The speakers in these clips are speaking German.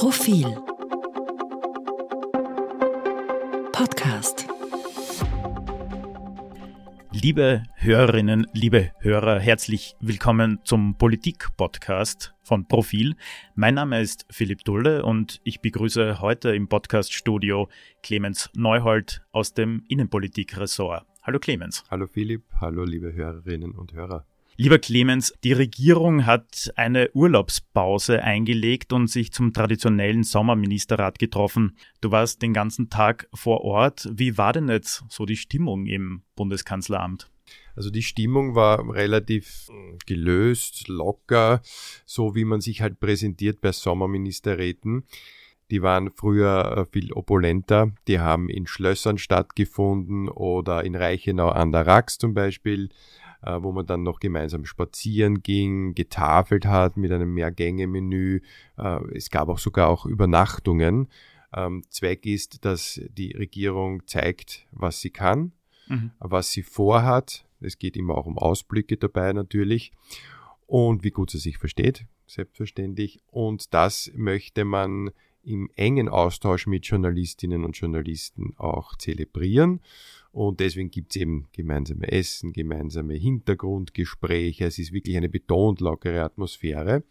Profil Podcast Liebe Hörerinnen, liebe Hörer, herzlich willkommen zum Politik-Podcast von Profil. Mein Name ist Philipp Dulle und ich begrüße heute im Podcast-Studio Clemens Neuhold aus dem Innenpolitik-Ressort. Hallo Clemens. Hallo Philipp, hallo liebe Hörerinnen und Hörer. Lieber Clemens, die Regierung hat eine Urlaubspause eingelegt und sich zum traditionellen Sommerministerrat getroffen. Du warst den ganzen Tag vor Ort. Wie war denn jetzt so die Stimmung im Bundeskanzleramt? Also die Stimmung war relativ hm, gelöst, locker, so wie man sich halt präsentiert bei Sommerministerräten. Die waren früher äh, viel opulenter. Die haben in Schlössern stattgefunden oder in Reichenau an der Rax zum Beispiel äh, wo man dann noch gemeinsam spazieren ging, getafelt hat mit einem Mehrgänge-Menü. Äh, es gab auch sogar auch Übernachtungen. Ähm, Zweck ist, dass die Regierung zeigt, was sie kann, mhm. was sie vorhat. Es geht immer auch um Ausblicke dabei natürlich und wie gut sie sich versteht, selbstverständlich. Und das möchte man im engen Austausch mit Journalistinnen und Journalisten auch zelebrieren. Und deswegen gibt es eben gemeinsame Essen, gemeinsame Hintergrundgespräche. Es ist wirklich eine betont lockere Atmosphäre.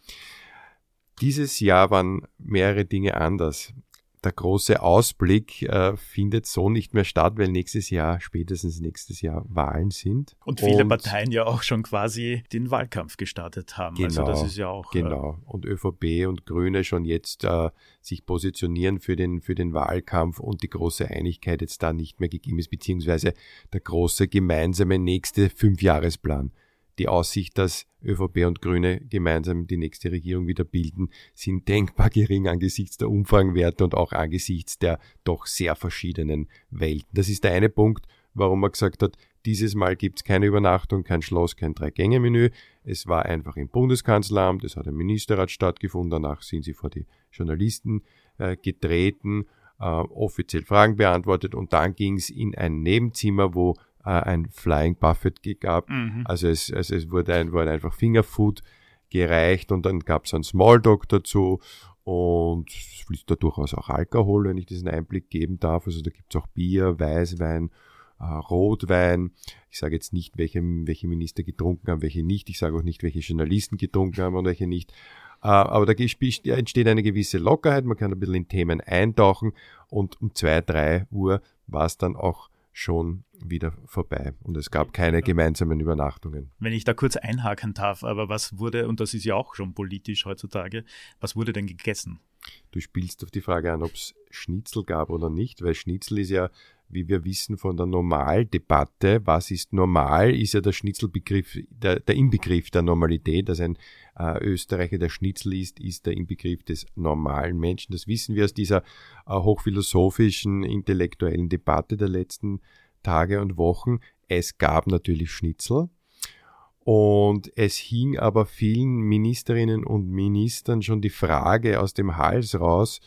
Dieses Jahr waren mehrere Dinge anders der große Ausblick äh, findet so nicht mehr statt, weil nächstes Jahr, spätestens nächstes Jahr Wahlen sind. Und viele und, Parteien ja auch schon quasi den Wahlkampf gestartet haben. Genau, also das ist ja auch. Genau. Äh, und ÖVP und Grüne schon jetzt äh, sich positionieren für den, für den Wahlkampf und die große Einigkeit jetzt da nicht mehr gegeben ist, beziehungsweise der große gemeinsame nächste Fünfjahresplan die Aussicht, dass ÖVP und Grüne gemeinsam die nächste Regierung wieder bilden, sind denkbar gering angesichts der Umfragenwerte und auch angesichts der doch sehr verschiedenen Welten. Das ist der eine Punkt, warum man gesagt hat, dieses Mal gibt es keine Übernachtung, kein Schloss, kein Drei-Gänge-Menü. Es war einfach im Bundeskanzleramt, es hat im Ministerrat stattgefunden, danach sind sie vor die Journalisten äh, getreten, äh, offiziell Fragen beantwortet und dann ging es in ein Nebenzimmer, wo äh, ein Flying Buffet gab. Mhm. Also es, also es wurde, ein, wurde einfach Fingerfood gereicht und dann gab es einen Smalltalk dazu und es fließt da durchaus auch Alkohol, wenn ich diesen Einblick geben darf. Also da gibt es auch Bier, Weißwein, äh, Rotwein. Ich sage jetzt nicht, welche, welche Minister getrunken haben, welche nicht. Ich sage auch nicht, welche Journalisten getrunken haben und welche nicht. Äh, aber da entsteht eine gewisse Lockerheit, man kann ein bisschen in Themen eintauchen und um zwei, drei Uhr war es dann auch schon wieder vorbei und es gab keine gemeinsamen Übernachtungen. Wenn ich da kurz einhaken darf, aber was wurde, und das ist ja auch schon politisch heutzutage, was wurde denn gegessen? Du spielst auf die Frage an, ob es Schnitzel gab oder nicht, weil Schnitzel ist ja, wie wir wissen von der Normaldebatte, was ist normal, ist ja der Schnitzelbegriff, der, der Inbegriff der Normalität, dass ein äh, Österreicher der Schnitzel ist, ist der Inbegriff des normalen Menschen. Das wissen wir aus dieser äh, hochphilosophischen, intellektuellen Debatte der letzten Tage und Wochen. Es gab natürlich Schnitzel. Und es hing aber vielen Ministerinnen und Ministern schon die Frage aus dem Hals raus,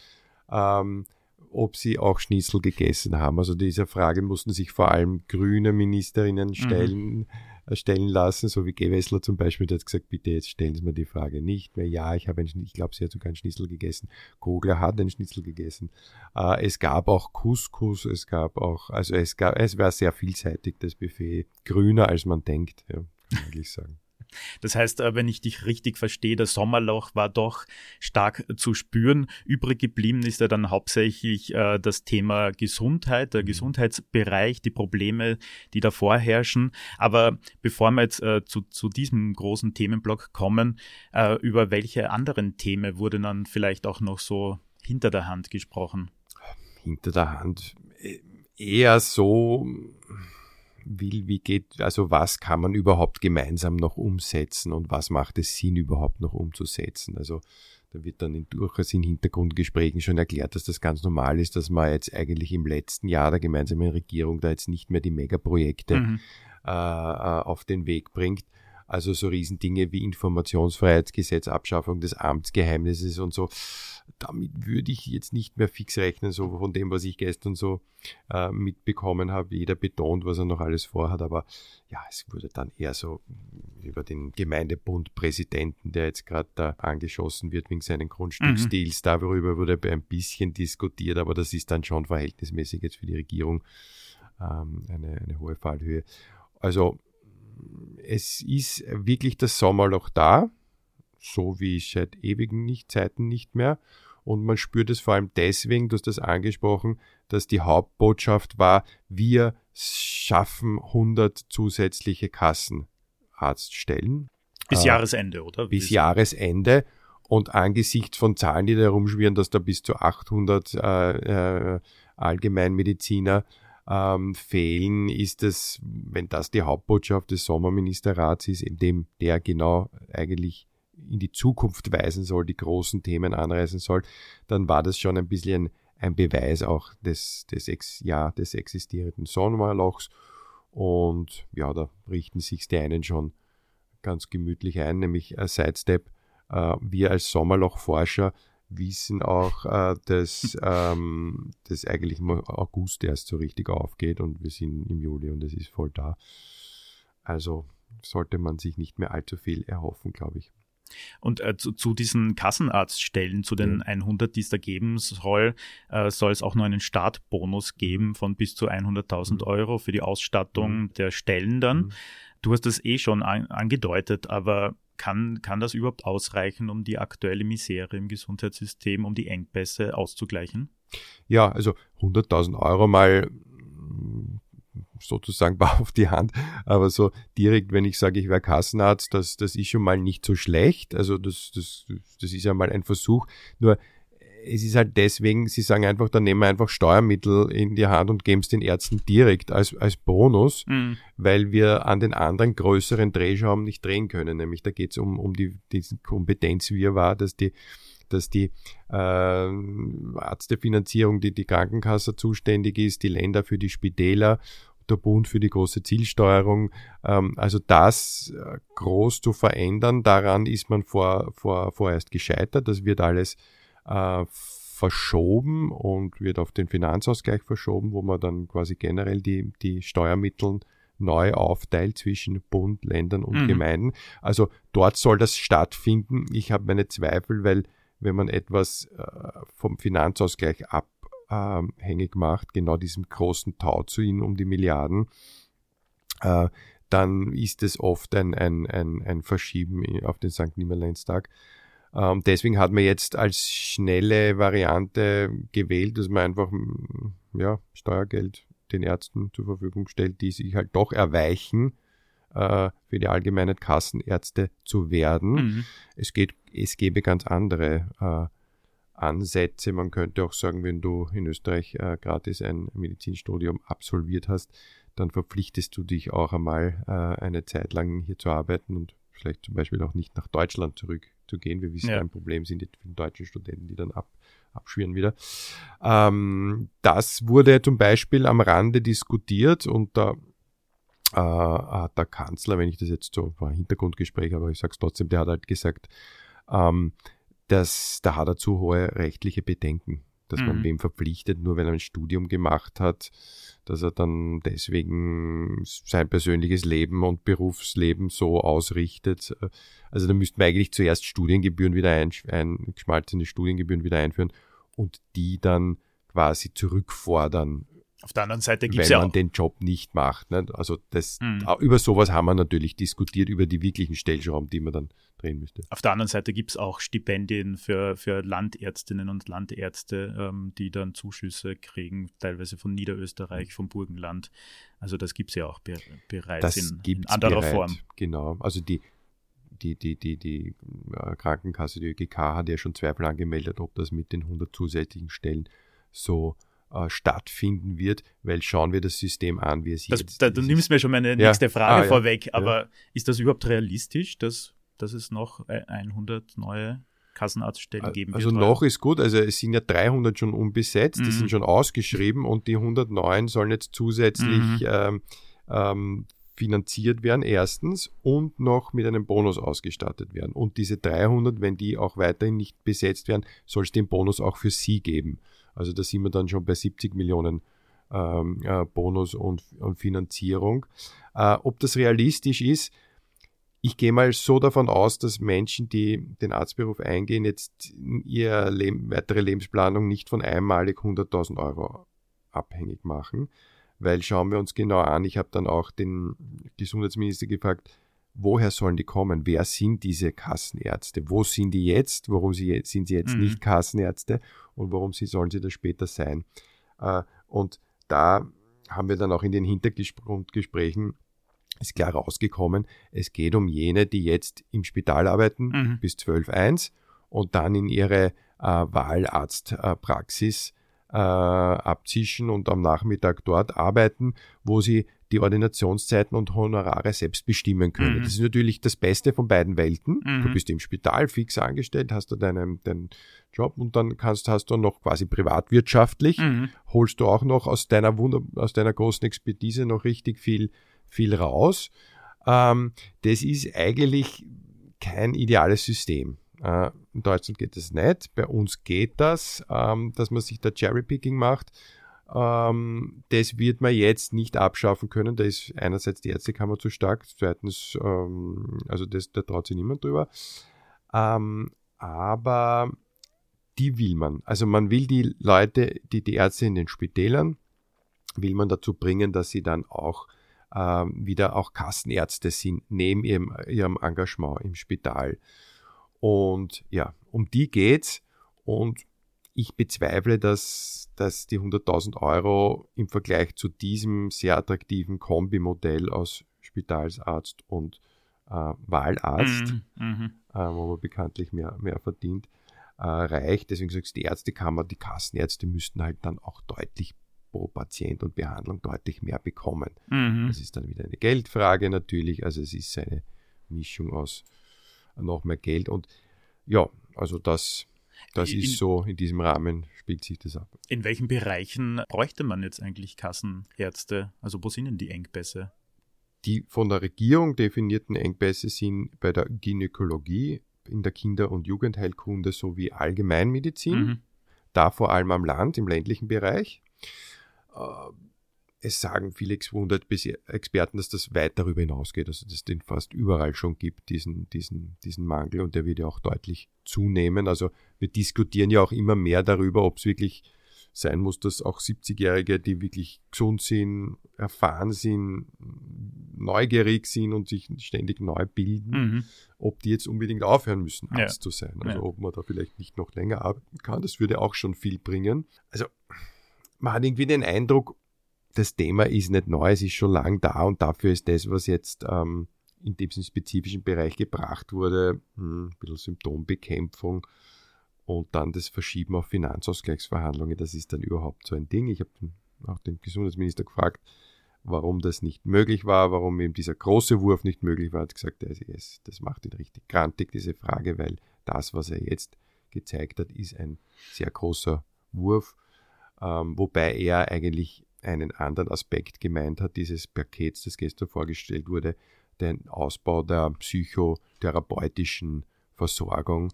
ähm, ob sie auch Schnitzel gegessen haben. Also diese Frage mussten sich vor allem grüne Ministerinnen mhm. stellen. Mhm stellen lassen, so wie Gewessler zum Beispiel, der hat gesagt, bitte jetzt stellen Sie mir die Frage nicht mehr. Ja, ich habe ein, ich glaube, sie hat sogar einen Schnitzel gegessen. Kogler hat einen Schnitzel gegessen. Äh, es gab auch Couscous, es gab auch, also es gab, es war sehr vielseitig, das Buffet. Grüner als man denkt, ja, kann man eigentlich sagen. Das heißt, äh, wenn ich dich richtig verstehe, das Sommerloch war doch stark zu spüren. Übrig geblieben ist ja dann hauptsächlich äh, das Thema Gesundheit, der mhm. Gesundheitsbereich, die Probleme, die da vorherrschen. Aber bevor wir jetzt äh, zu, zu diesem großen Themenblock kommen, über welche anderen Themen wurde dann vielleicht auch noch so hinter der Hand gesprochen? Hinter der Hand eher so will, wie geht, also was kann man überhaupt gemeinsam noch umsetzen und was macht es Sinn überhaupt noch umzusetzen. Also da wird dann in, durchaus in Hintergrundgesprächen schon erklärt, dass das ganz normal ist, dass man jetzt eigentlich im letzten Jahr der gemeinsamen Regierung da jetzt nicht mehr die Megaprojekte mhm. äh, äh auf den Weg bringt. Also so Riesendinge wie Informationsfreiheitsgesetz, Abschaffung des Amtsgeheimnisses und so. Damit würde ich jetzt nicht mehr fix rechnen, so von dem, was ich gestern so äh, mitbekommen habe. Jeder betont, was er noch alles vorhat, aber ja, es wurde dann eher so über den Gemeindebundpräsidenten, der jetzt gerade da angeschossen wird wegen seinen Grundstücksdeals. Mhm. Darüber wurde ein bisschen diskutiert, aber das ist dann schon verhältnismäßig jetzt für die Regierung ähm, eine, eine hohe Fallhöhe. Also es ist wirklich das Sommerloch da, so wie seit ewigen nicht, Zeiten nicht mehr. Und man spürt es vor allem deswegen, du hast das angesprochen, dass die Hauptbotschaft war, wir schaffen 100 zusätzliche Kassenarztstellen. Bis äh, Jahresende, oder? Bis, bis Jahresende. Und angesichts von Zahlen, die da herumschwirren, dass da bis zu 800 äh, äh, Allgemeinmediziner ähm, fehlen, ist es, wenn das die Hauptbotschaft des Sommerministerrats ist, in dem der genau eigentlich in die Zukunft weisen soll, die großen Themen anreißen soll, dann war das schon ein bisschen ein Beweis auch des, des, Ex, ja, des existierenden Sommerlochs. Und ja, da richten sich die einen schon ganz gemütlich ein, nämlich äh, Sidestep. Äh, wir als Sommerlochforscher wissen auch, äh, dass ähm, das eigentlich im August erst so richtig aufgeht und wir sind im Juli und es ist voll da. Also sollte man sich nicht mehr allzu viel erhoffen, glaube ich. Und äh, zu, zu, diesen Kassenarztstellen, zu den ja. 100, die es da geben soll, äh, soll es auch noch einen Startbonus geben von bis zu 100.000 mhm. Euro für die Ausstattung mhm. der Stellen dann. Mhm. Du hast das eh schon an, angedeutet, aber kann, kann das überhaupt ausreichen, um die aktuelle Misere im Gesundheitssystem, um die Engpässe auszugleichen? Ja, also 100.000 Euro mal sozusagen bar auf die Hand, aber so direkt, wenn ich sage, ich wäre Kassenarzt, das, das ist schon mal nicht so schlecht. Also das, das, das ist ja mal ein Versuch. Nur es ist halt deswegen, sie sagen einfach, dann nehmen wir einfach Steuermittel in die Hand und geben es den Ärzten direkt als, als Bonus, mhm. weil wir an den anderen größeren Drehschrauben nicht drehen können. Nämlich da geht es um, um die, die Kompetenz, wie er war, dass die dass die äh, Arztefinanzierung, die die Krankenkasse zuständig ist, die Länder für die Spitäler der Bund für die große Zielsteuerung. Ähm, also das äh, groß zu verändern, daran ist man vor, vor, vorerst gescheitert. Das wird alles äh, verschoben und wird auf den Finanzausgleich verschoben, wo man dann quasi generell die, die Steuermittel neu aufteilt zwischen Bund, Ländern und mhm. Gemeinden. Also dort soll das stattfinden. Ich habe meine Zweifel, weil wenn man etwas äh, vom Finanzausgleich ab abhängig macht, genau diesem großen Tauziehen um die Milliarden, äh, dann ist es oft ein, ein, ein, ein Verschieben auf den St. Nimmerleinstag. Ähm, deswegen hat man jetzt als schnelle Variante gewählt, dass man einfach ja, Steuergeld den Ärzten zur Verfügung stellt, die sich halt doch erweichen, äh, für die allgemeinen Kassenärzte zu werden. Mhm. Es geht, es gäbe ganz andere äh, Ansätze. Man könnte auch sagen, wenn du in Österreich äh, gratis ein Medizinstudium absolviert hast, dann verpflichtest du dich auch einmal äh, eine Zeit lang hier zu arbeiten und vielleicht zum Beispiel auch nicht nach Deutschland zurückzugehen. Wir wissen, ja. ein Problem sind die deutschen Studenten, die dann ab, abschwirren wieder. Ähm, das wurde zum Beispiel am Rande diskutiert und da äh, hat der Kanzler, wenn ich das jetzt so war Hintergrundgespräch, aber ich sage es trotzdem, der hat halt gesagt, ähm, dass da hat er zu hohe rechtliche Bedenken, dass mhm. man wem verpflichtet, nur weil er ein Studium gemacht hat, dass er dann deswegen sein persönliches Leben und Berufsleben so ausrichtet. Also da müssten wir eigentlich zuerst Studiengebühren wieder ein, ein geschmalzene Studiengebühren wieder einführen und die dann quasi zurückfordern auf der anderen Seite gibt es ja Wenn man den Job nicht macht. Ne? Also das, mhm. über sowas haben wir natürlich diskutiert, über die wirklichen Stellschrauben, die man dann drehen müsste. Auf der anderen Seite gibt es auch Stipendien für, für Landärztinnen und Landärzte, ähm, die dann Zuschüsse kriegen, teilweise von Niederösterreich, mhm. vom Burgenland. Also das gibt es ja auch be bereits das in, in anderer bereit, Form. Genau, also die, die, die, die, die äh, Krankenkasse, die ÖGK hat ja schon Zweifel angemeldet, ob das mit den 100 zusätzlichen Stellen so äh, stattfinden wird, weil schauen wir das System an, wie es das, jetzt da, Du nimmst mir schon meine nächste Frage ah, vorweg, ja. aber ist das überhaupt realistisch, dass, dass es noch 100 neue Kassenarztstellen geben also wird? Also noch ist gut, also es sind ja 300 schon unbesetzt, mhm. die sind schon ausgeschrieben und die 109 sollen jetzt zusätzlich mhm. ähm, ähm, finanziert werden, erstens, und noch mit einem Bonus ausgestattet werden. Und diese 300, wenn die auch weiterhin nicht besetzt werden, soll es den Bonus auch für sie geben. Also da sind wir dann schon bei 70 Millionen ähm, äh, Bonus und, und Finanzierung. Äh, ob das realistisch ist, ich gehe mal so davon aus, dass Menschen, die den Arztberuf eingehen, jetzt ihre Leben, weitere Lebensplanung nicht von einmalig 100.000 Euro abhängig machen. Weil schauen wir uns genau an, ich habe dann auch den Gesundheitsminister gefragt, woher sollen die kommen? Wer sind diese Kassenärzte? Wo sind die jetzt? Warum sie, sind sie jetzt mhm. nicht Kassenärzte? Und warum sie, sollen sie das später sein? Äh, und da haben wir dann auch in den Hintergrundgesprächen ist klar rausgekommen, es geht um jene, die jetzt im Spital arbeiten mhm. bis 12.1 und dann in ihre äh, Wahlarztpraxis äh, abzischen und am Nachmittag dort arbeiten, wo sie die Ordinationszeiten und Honorare selbst bestimmen können. Mhm. Das ist natürlich das Beste von beiden Welten. Mhm. Du bist im Spital fix angestellt, hast du deinen, deinen Job und dann kannst, hast du noch quasi privatwirtschaftlich, mhm. holst du auch noch aus deiner Wunder, aus deiner großen Expertise noch richtig viel, viel raus. Ähm, das ist eigentlich kein ideales System. Äh, in Deutschland geht das nicht. Bei uns geht das, ähm, dass man sich da Cherrypicking macht. Ähm, das wird man jetzt nicht abschaffen können. Da ist einerseits die Ärztekammer zu stark, zweitens, ähm, also das, da traut sich niemand drüber. Ähm, aber die will man. Also man will die Leute, die, die Ärzte in den Spitälern, will man dazu bringen, dass sie dann auch ähm, wieder auch Kassenärzte sind, neben ihrem, ihrem Engagement im Spital. Und ja, um die geht's. Und ich bezweifle, dass, dass die 100.000 Euro im Vergleich zu diesem sehr attraktiven Kombimodell aus Spitalsarzt und äh, Wahlarzt, mhm, mhm. äh, wo man bekanntlich mehr, mehr verdient, äh, reicht. Deswegen sagst du, die Ärztekammer, die Kassenärzte müssten halt dann auch deutlich pro Patient und Behandlung deutlich mehr bekommen. Mhm. Das ist dann wieder eine Geldfrage natürlich. Also es ist eine Mischung aus noch mehr Geld und ja, also das das in, ist so, in diesem Rahmen spielt sich das ab. In welchen Bereichen bräuchte man jetzt eigentlich Kassenärzte? Also wo sind denn die Engpässe? Die von der Regierung definierten Engpässe sind bei der Gynäkologie, in der Kinder- und Jugendheilkunde sowie Allgemeinmedizin, mhm. da vor allem am Land, im ländlichen Bereich. Äh, es sagen viele Experten, dass das weit darüber hinausgeht, also dass es den fast überall schon gibt, diesen, diesen, diesen Mangel und der wird ja auch deutlich zunehmen. Also wir diskutieren ja auch immer mehr darüber, ob es wirklich sein muss, dass auch 70-Jährige, die wirklich gesund sind, erfahren sind, neugierig sind und sich ständig neu bilden, mhm. ob die jetzt unbedingt aufhören müssen, Arzt ja. zu sein. Also ja. ob man da vielleicht nicht noch länger arbeiten kann, das würde auch schon viel bringen. Also man hat irgendwie den Eindruck, das Thema ist nicht neu, es ist schon lang da und dafür ist das, was jetzt ähm, in diesem spezifischen Bereich gebracht wurde, hm, ein bisschen Symptombekämpfung und dann das Verschieben auf Finanzausgleichsverhandlungen, das ist dann überhaupt so ein Ding. Ich habe auch den Gesundheitsminister gefragt, warum das nicht möglich war, warum eben dieser große Wurf nicht möglich war. Er hat gesagt, das macht ihn richtig grantig, diese Frage, weil das, was er jetzt gezeigt hat, ist ein sehr großer Wurf, ähm, wobei er eigentlich einen anderen Aspekt gemeint hat, dieses Pakets, das gestern vorgestellt wurde, den Ausbau der psychotherapeutischen Versorgung.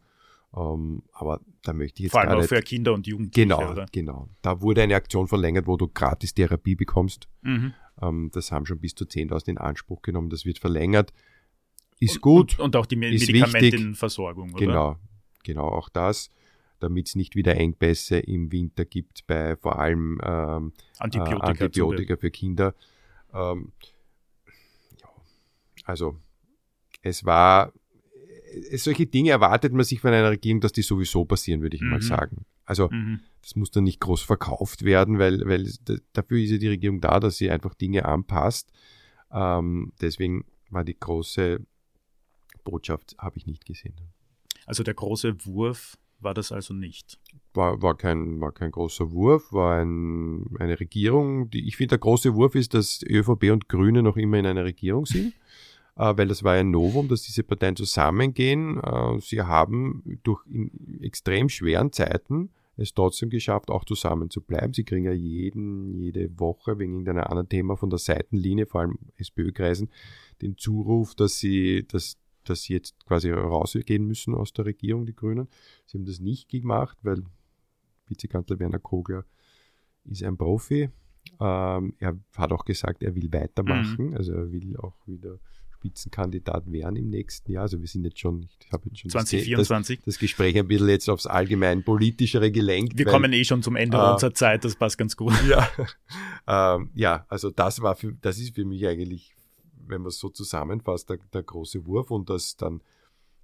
Ähm, aber da möchte ich jetzt Vor allem auch für Kinder und Jugendliche. Genau, oder? genau. Da wurde eine Aktion verlängert, wo du gratis Therapie bekommst. Mhm. Ähm, das haben schon bis zu 10.000 in Anspruch genommen. Das wird verlängert. Ist und, gut. Und, und auch die Medikamentenversorgung? Genau, genau auch das damit es nicht wieder Engpässe im Winter gibt bei vor allem ähm, Antibiotika, äh, Antibiotika für Kinder. Ähm, ja, also es war, solche Dinge erwartet man sich von einer Regierung, dass die sowieso passieren, würde ich mhm. mal sagen. Also mhm. das muss dann nicht groß verkauft werden, weil, weil dafür ist ja die Regierung da, dass sie einfach Dinge anpasst. Ähm, deswegen war die große Botschaft, habe ich nicht gesehen. Also der große Wurf war das also nicht. War, war, kein, war kein großer Wurf, war ein, eine Regierung. Die, ich finde, der große Wurf ist, dass ÖVP und Grüne noch immer in einer Regierung sind, äh, weil das war ein Novum, dass diese Parteien zusammengehen. Äh, sie haben durch extrem schweren Zeiten es trotzdem geschafft, auch zusammen zu bleiben. Sie kriegen ja jeden, jede Woche wegen irgendeinem anderen Thema von der Seitenlinie, vor allem SPÖ-Kreisen, den Zuruf, dass sie, dass, dass sie jetzt quasi rausgehen müssen aus der Regierung, die Grünen. Sie haben das nicht gemacht, weil Vizekanzler Werner Kogler ist ein Profi. Ähm, er hat auch gesagt, er will weitermachen, mhm. also er will auch wieder Spitzenkandidat werden im nächsten Jahr. Also wir sind jetzt schon, ich habe jetzt schon 2024. Das, das, Gespräch ein bisschen jetzt aufs allgemein politischere gelenkt. Wir weil, kommen eh schon zum Ende äh, unserer Zeit, das passt ganz gut. Ja, ähm, ja also das war für, das ist für mich eigentlich, wenn man es so zusammenfasst, der, der große Wurf und das dann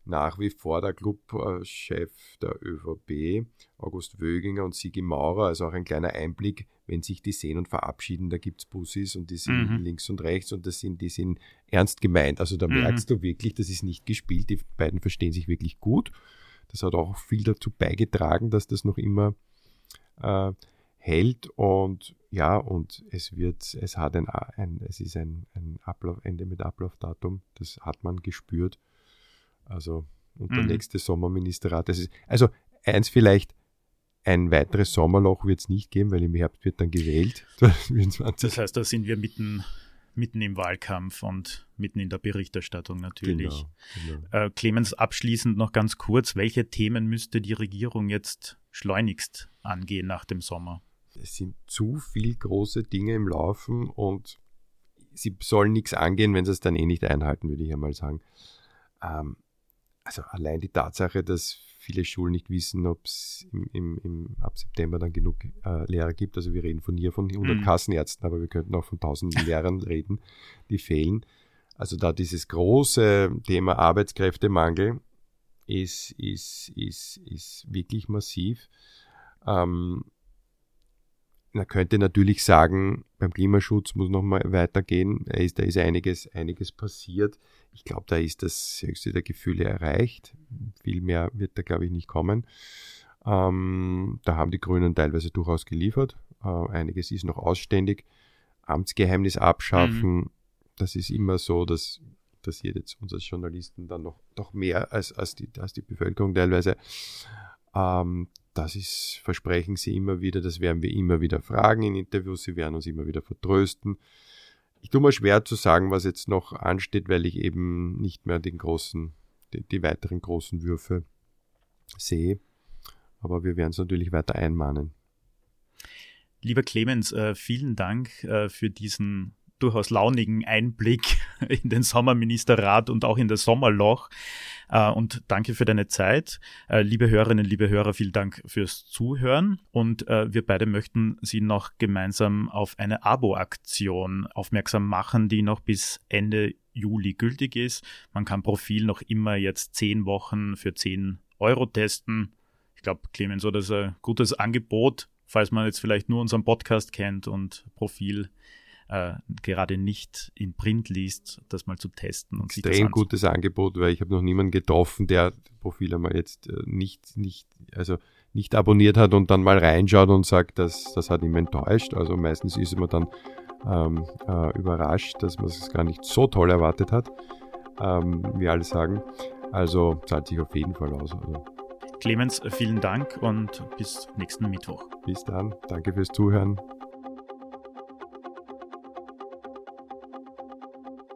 nach wie vor der Clubchef der ÖVP, August Wöginger und Sigi Maurer, also auch ein kleiner Einblick, wenn sich die sehen und verabschieden, da gibt es Bussis und die sind mhm. links und rechts und das sind, die sind ernst gemeint. Also da mhm. merkst du wirklich, das ist nicht gespielt, die beiden verstehen sich wirklich gut. Das hat auch viel dazu beigetragen, dass das noch immer äh, hält und ja, und es wird, es hat ein, ein es ist ein, ein Ablauf, Ende mit Ablaufdatum, das hat man gespürt. Also, und der mhm. nächste Sommerministerrat. Das ist, also, eins vielleicht, ein weiteres Sommerloch wird es nicht geben, weil im Herbst wird dann gewählt. das heißt, da sind wir mitten, mitten im Wahlkampf und mitten in der Berichterstattung natürlich. Genau, genau. Äh, Clemens, abschließend noch ganz kurz, welche Themen müsste die Regierung jetzt schleunigst angehen nach dem Sommer? Es sind zu viele große Dinge im Laufen und sie sollen nichts angehen, wenn sie es dann eh nicht einhalten, würde ich einmal sagen. Ähm, also allein die Tatsache, dass viele Schulen nicht wissen, ob es im, im, im, ab September dann genug äh, Lehrer gibt. Also wir reden von hier von 100 mhm. Kassenärzten, aber wir könnten auch von 1000 Lehrern reden, die fehlen. Also da dieses große Thema Arbeitskräftemangel ist, ist, ist, ist wirklich massiv. Ähm, man könnte natürlich sagen, beim Klimaschutz muss noch mal weitergehen. Da ist, da ist einiges, einiges passiert. Ich glaube, da ist das höchste der Gefühle erreicht. Viel mehr wird da, glaube ich, nicht kommen. Ähm, da haben die Grünen teilweise durchaus geliefert. Äh, einiges ist noch ausständig. Amtsgeheimnis abschaffen, mhm. das ist immer so, dass, dass ihr jetzt uns als Journalisten dann noch, noch mehr als, als, die, als die Bevölkerung teilweise ähm, das ist, versprechen sie immer wieder, das werden wir immer wieder fragen in Interviews, sie werden uns immer wieder vertrösten. Ich tue mir schwer zu sagen, was jetzt noch ansteht, weil ich eben nicht mehr den großen, die, die weiteren großen Würfe sehe. Aber wir werden es natürlich weiter einmahnen. Lieber Clemens, äh, vielen Dank äh, für diesen durchaus launigen Einblick in den Sommerministerrat und auch in das Sommerloch. Äh, und danke für deine Zeit. Äh, liebe Hörerinnen, liebe Hörer, vielen Dank fürs Zuhören. Und äh, wir beide möchten Sie noch gemeinsam auf eine Abo-Aktion aufmerksam machen, die noch bis Ende Juli gültig ist. Man kann Profil noch immer jetzt zehn Wochen für zehn Euro testen. Ich glaube, Clemens, so das ist ein gutes Angebot, falls man jetzt vielleicht nur unseren Podcast kennt und Profil äh, gerade nicht in Print liest, das mal zu testen. Und Extrem gutes Angebot, weil ich habe noch niemanden getroffen, der Profil einmal jetzt äh, nicht, nicht, also nicht abonniert hat und dann mal reinschaut und sagt, dass das hat ihn enttäuscht. Also meistens ist man dann ähm, äh, überrascht, dass man es gar nicht so toll erwartet hat, ähm, wie alle sagen. Also zahlt sich auf jeden Fall aus. Also. Clemens, vielen Dank und bis nächsten Mittwoch. Bis dann. Danke fürs Zuhören.